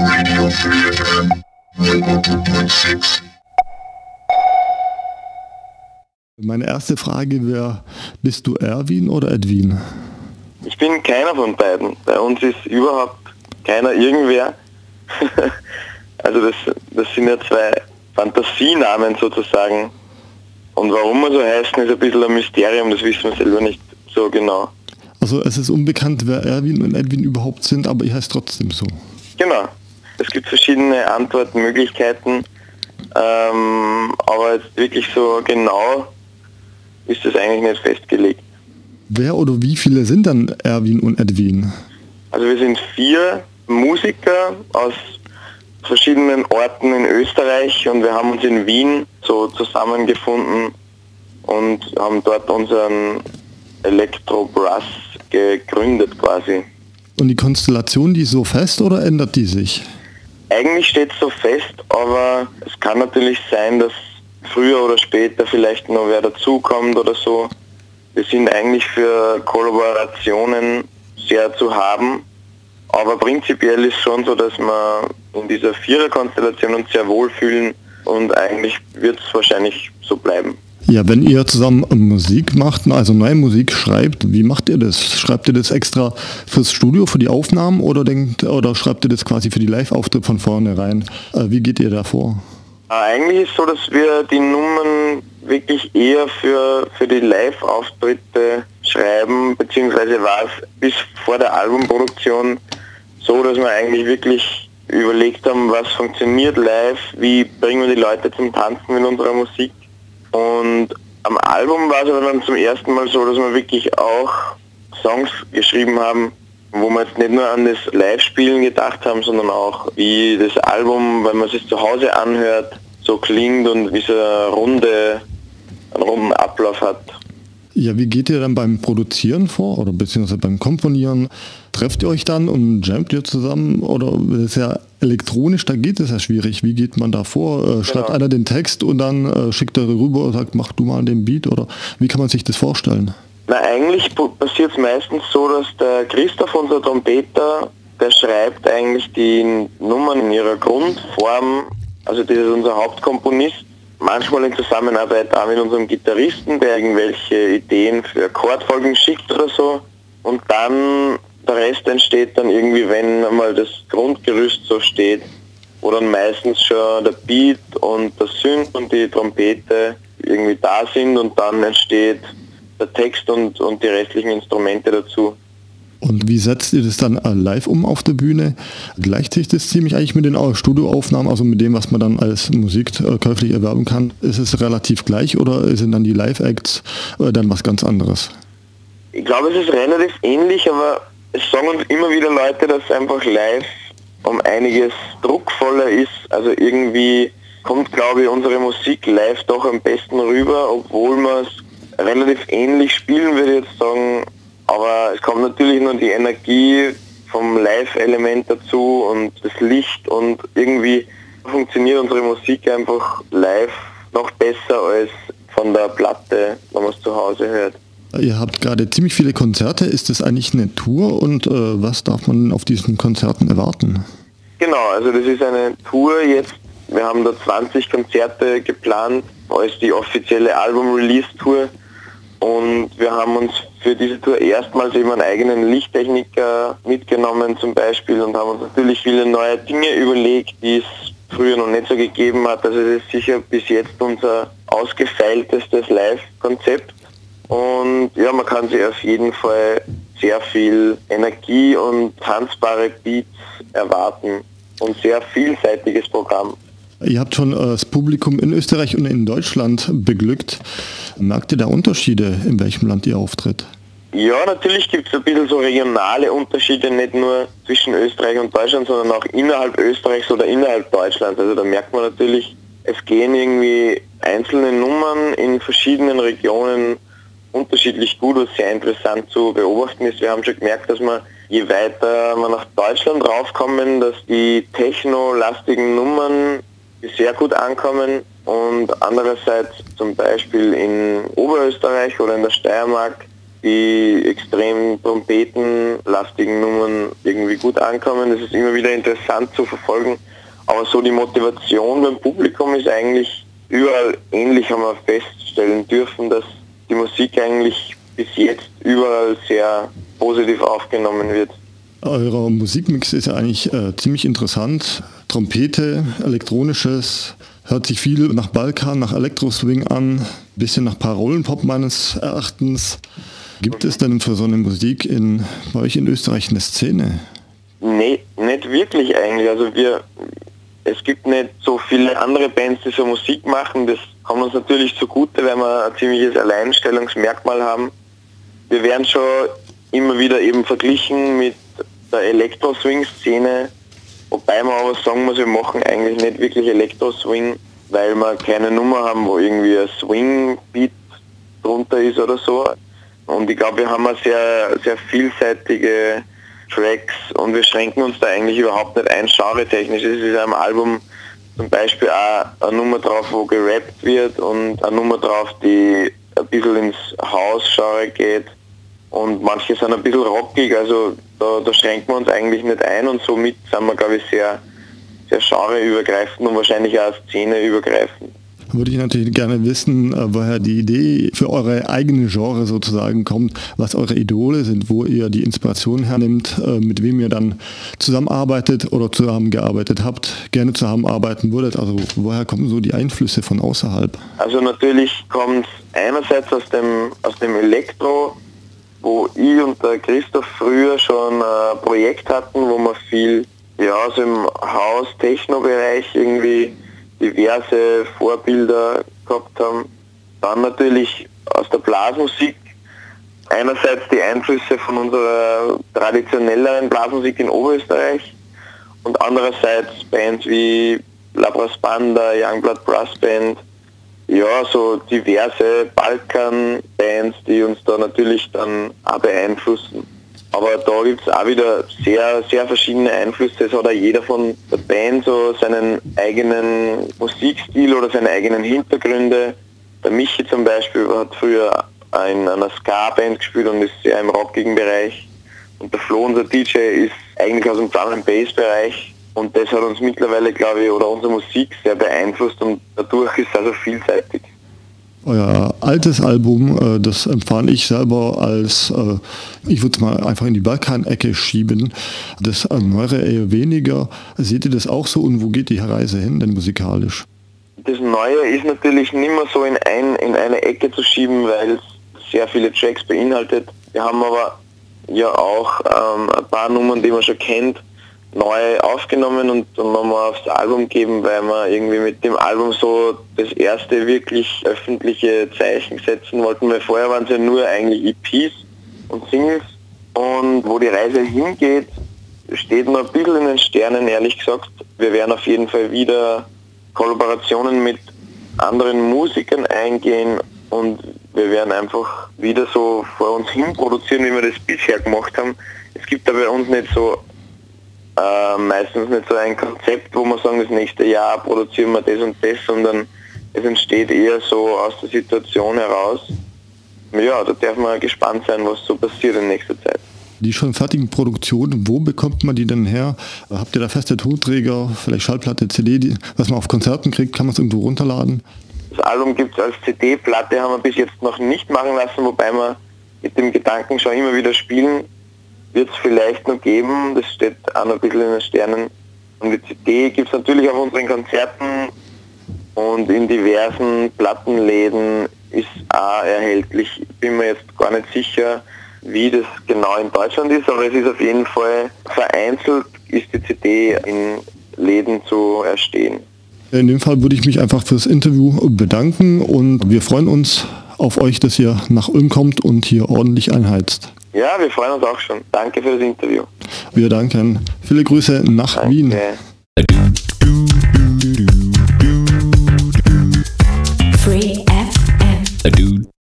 Radio Free FM 100.6. Meine erste Frage wäre, bist du Erwin oder Edwin? Ich bin keiner von beiden. Bei uns ist überhaupt keiner irgendwer. also das, das sind ja zwei Fantasienamen sozusagen. Und warum wir so heißen, ist ein bisschen ein Mysterium, das wissen wir selber nicht so genau. Also es ist unbekannt, wer Erwin und Edwin überhaupt sind, aber ihr heißt trotzdem so. Genau. Es gibt verschiedene Antwortmöglichkeiten, ähm, aber jetzt wirklich so genau ist es eigentlich nicht festgelegt. Wer oder wie viele sind dann Erwin und Edwin? Also wir sind vier Musiker aus verschiedenen Orten in Österreich und wir haben uns in Wien so zusammengefunden und haben dort unseren Elektro-Brass gegründet quasi. Und die Konstellation, die ist so fest oder ändert die sich? Eigentlich steht es so fest, aber es kann natürlich sein, dass früher oder später vielleicht noch wer dazukommt oder so. Wir sind eigentlich für Kollaborationen sehr zu haben, aber prinzipiell ist schon so, dass wir in dieser Viererkonstellation uns sehr wohlfühlen und eigentlich wird es wahrscheinlich so bleiben. Ja, wenn ihr zusammen Musik macht, also neue Musik schreibt, wie macht ihr das? Schreibt ihr das extra fürs Studio, für die Aufnahmen oder denkt oder schreibt ihr das quasi für die Live-Auftritt von vornherein? Äh, wie geht ihr da vor? Äh, eigentlich ist es so, dass wir die Nummern wirklich eher für, für die Live-Auftritte schreiben, beziehungsweise war es bis vor der Albumproduktion so, dass wir eigentlich wirklich überlegt haben, was funktioniert live, wie bringen wir die Leute zum Tanzen mit unserer Musik und am Album war es aber dann zum ersten Mal so, dass wir wirklich auch Songs geschrieben haben, wo wir jetzt nicht nur an das Live-Spielen gedacht haben, sondern auch wie das Album, wenn man es zu Hause anhört, so klingt und wie es eine runde, einen runden Ablauf hat. Ja, wie geht ihr dann beim Produzieren vor oder beziehungsweise beim Komponieren? Trefft ihr euch dann und jammt ihr zusammen oder ist ja elektronisch, da geht es ja schwierig. Wie geht man da vor? Äh, schreibt genau. einer den Text und dann äh, schickt er rüber und sagt, mach du mal den Beat oder wie kann man sich das vorstellen? Na, eigentlich passiert es meistens so, dass der Christoph, unser Trompeter, der schreibt eigentlich die Nummern in ihrer Grundform. Also das ist unser Hauptkomponist manchmal in Zusammenarbeit auch mit unserem Gitarristen, der irgendwelche Ideen für Akkordfolgen schickt oder so. Und dann der Rest entsteht dann irgendwie, wenn einmal das Grundgerüst so steht, wo dann meistens schon der Beat und der Synth und die Trompete irgendwie da sind und dann entsteht der Text und, und die restlichen Instrumente dazu. Und wie setzt ihr das dann äh, live um auf der Bühne? Gleicht sich das ziemlich eigentlich mit den äh, Studioaufnahmen, also mit dem, was man dann als Musik äh, käuflich erwerben kann? Ist es relativ gleich oder sind dann die Live-Acts dann was ganz anderes? Ich glaube, es ist relativ ähnlich, aber es sagen uns immer wieder Leute, dass einfach live um einiges druckvoller ist. Also irgendwie kommt, glaube ich, unsere Musik live doch am besten rüber, obwohl man es relativ ähnlich spielen, würde jetzt sagen, aber es kommt natürlich nur die Energie vom Live-Element dazu und das Licht und irgendwie funktioniert unsere Musik einfach live noch besser als von der Platte, wenn man es zu Hause hört. Ihr habt gerade ziemlich viele Konzerte. Ist das eigentlich eine Tour und äh, was darf man auf diesen Konzerten erwarten? Genau, also das ist eine Tour jetzt. Wir haben da 20 Konzerte geplant als die offizielle Album-Release-Tour. Und wir haben uns für diese Tour erstmals eben einen eigenen Lichttechniker mitgenommen zum Beispiel und haben uns natürlich viele neue Dinge überlegt, die es früher noch nicht so gegeben hat. Also es ist sicher bis jetzt unser ausgefeiltestes Live-Konzept. Und ja, man kann sich auf jeden Fall sehr viel Energie und tanzbare Beats erwarten und sehr vielseitiges Programm. Ihr habt schon äh, das Publikum in Österreich und in Deutschland beglückt. Merkt ihr da Unterschiede, in welchem Land ihr auftritt? Ja, natürlich gibt es ein bisschen so regionale Unterschiede, nicht nur zwischen Österreich und Deutschland, sondern auch innerhalb Österreichs oder innerhalb Deutschlands. Also da merkt man natürlich, es gehen irgendwie einzelne Nummern in verschiedenen Regionen unterschiedlich gut, was sehr interessant zu beobachten ist. Wir haben schon gemerkt, dass man je weiter wir nach Deutschland raufkommen, dass die techno-lastigen Nummern sehr gut ankommen und andererseits zum Beispiel in Oberösterreich oder in der Steiermark die extrem trompetenlastigen Nummern irgendwie gut ankommen. Das ist immer wieder interessant zu verfolgen. Aber so die Motivation beim Publikum ist eigentlich überall ähnlich, haben wir feststellen dürfen, dass die Musik eigentlich bis jetzt überall sehr positiv aufgenommen wird. Euer Musikmix ist ja eigentlich äh, ziemlich interessant. Trompete, elektronisches, hört sich viel nach Balkan, nach Elektroswing an, bisschen nach Parolenpop meines Erachtens. Gibt es denn für so eine Musik in, bei euch in Österreich eine Szene? Nee, nicht wirklich eigentlich. Also wir, es gibt nicht so viele andere Bands, die so Musik machen. Das kommt uns natürlich zugute, weil wir ein ziemliches Alleinstellungsmerkmal haben. Wir werden schon immer wieder eben verglichen mit der Elektro-Swing-Szene, wobei man aber sagen muss, wir machen eigentlich nicht wirklich Elektro-Swing, weil wir keine Nummer haben, wo irgendwie ein Swing-Beat drunter ist oder so. Und ich glaube, wir haben eine sehr, sehr vielseitige Tracks und wir schränken uns da eigentlich überhaupt nicht ein, genre-technisch. Es ist am Album zum Beispiel auch eine Nummer drauf, wo gerappt wird und eine Nummer drauf, die ein bisschen ins House-Genre geht und manche sind ein bisschen rockig, also da, da schränken wir uns eigentlich nicht ein und somit sind wir, glaube ich, sehr, sehr genreübergreifend und wahrscheinlich auch szeneübergreifend. Würde ich natürlich gerne wissen, äh, woher die Idee für eure eigene Genre sozusagen kommt, was eure Idole sind, wo ihr die Inspiration hernimmt, äh, mit wem ihr dann zusammenarbeitet oder zusammengearbeitet habt, gerne zusammenarbeiten würdet. Also woher kommen so die Einflüsse von außerhalb? Also natürlich kommt einerseits aus dem, aus dem Elektro, wo ich und der Christoph früher schon ein Projekt hatten, wo wir viel ja, also im Haus-Techno-Bereich irgendwie diverse Vorbilder gehabt haben. Dann natürlich aus der Blasmusik einerseits die Einflüsse von unserer traditionelleren Blasmusik in Oberösterreich und andererseits Bands wie Labras Banda, Youngblood Brass Band, ja, so diverse Balkan-Bands, die uns da natürlich dann auch beeinflussen. Aber da gibt es auch wieder sehr, sehr verschiedene Einflüsse. Es hat auch jeder von der Band so seinen eigenen Musikstil oder seine eigenen Hintergründe. Der Michi zum Beispiel hat früher in einer Ska-Band gespielt und ist sehr im rockigen Bereich. Und der Flo, unser DJ, ist eigentlich aus dem Drum Bass Bereich und das hat uns mittlerweile, glaube ich, oder unsere Musik sehr beeinflusst und dadurch ist es also vielseitig. Euer altes Album, äh, das empfand ich selber als, äh, ich würde es mal einfach in die Balkan-Ecke schieben. Das Neuere eher weniger. Seht ihr das auch so und wo geht die Reise hin denn musikalisch? Das Neue ist natürlich nicht mehr so in, ein, in eine Ecke zu schieben, weil es sehr viele Tracks beinhaltet. Wir haben aber ja auch ähm, ein paar Nummern, die man schon kennt neu aufgenommen und nochmal aufs Album geben, weil wir irgendwie mit dem Album so das erste wirklich öffentliche Zeichen setzen wollten, weil vorher waren es ja nur eigentlich EPs und Singles und wo die Reise hingeht, steht noch ein bisschen in den Sternen, ehrlich gesagt. Wir werden auf jeden Fall wieder Kollaborationen mit anderen Musikern eingehen und wir werden einfach wieder so vor uns hin produzieren, wie wir das bisher gemacht haben. Es gibt da bei uns nicht so äh, meistens nicht so ein Konzept, wo man sagen, das nächste Jahr produzieren wir das und das, sondern es entsteht eher so aus der Situation heraus. Ja, da darf man gespannt sein, was so passiert in nächster Zeit. Die schon fertigen Produktionen, wo bekommt man die denn her? Habt ihr da feste Tonträger, vielleicht Schallplatte, CD, die, was man auf Konzerten kriegt, kann man es irgendwo runterladen? Das Album gibt es als CD-Platte, haben wir bis jetzt noch nicht machen lassen, wobei wir mit dem Gedanken schon immer wieder spielen, wird es vielleicht noch geben, das steht auch noch ein bisschen in den Sternen. Und die CD gibt es natürlich auf unseren Konzerten und in diversen Plattenläden ist auch erhältlich. Ich bin mir jetzt gar nicht sicher, wie das genau in Deutschland ist, aber es ist auf jeden Fall vereinzelt, ist die CD in Läden zu erstehen. In dem Fall würde ich mich einfach fürs Interview bedanken und wir freuen uns auf euch, dass ihr nach Ulm kommt und hier ordentlich einheizt. Ja, wir freuen uns auch schon. Danke für das Interview. Wir danken. Viele Grüße nach danke. Wien.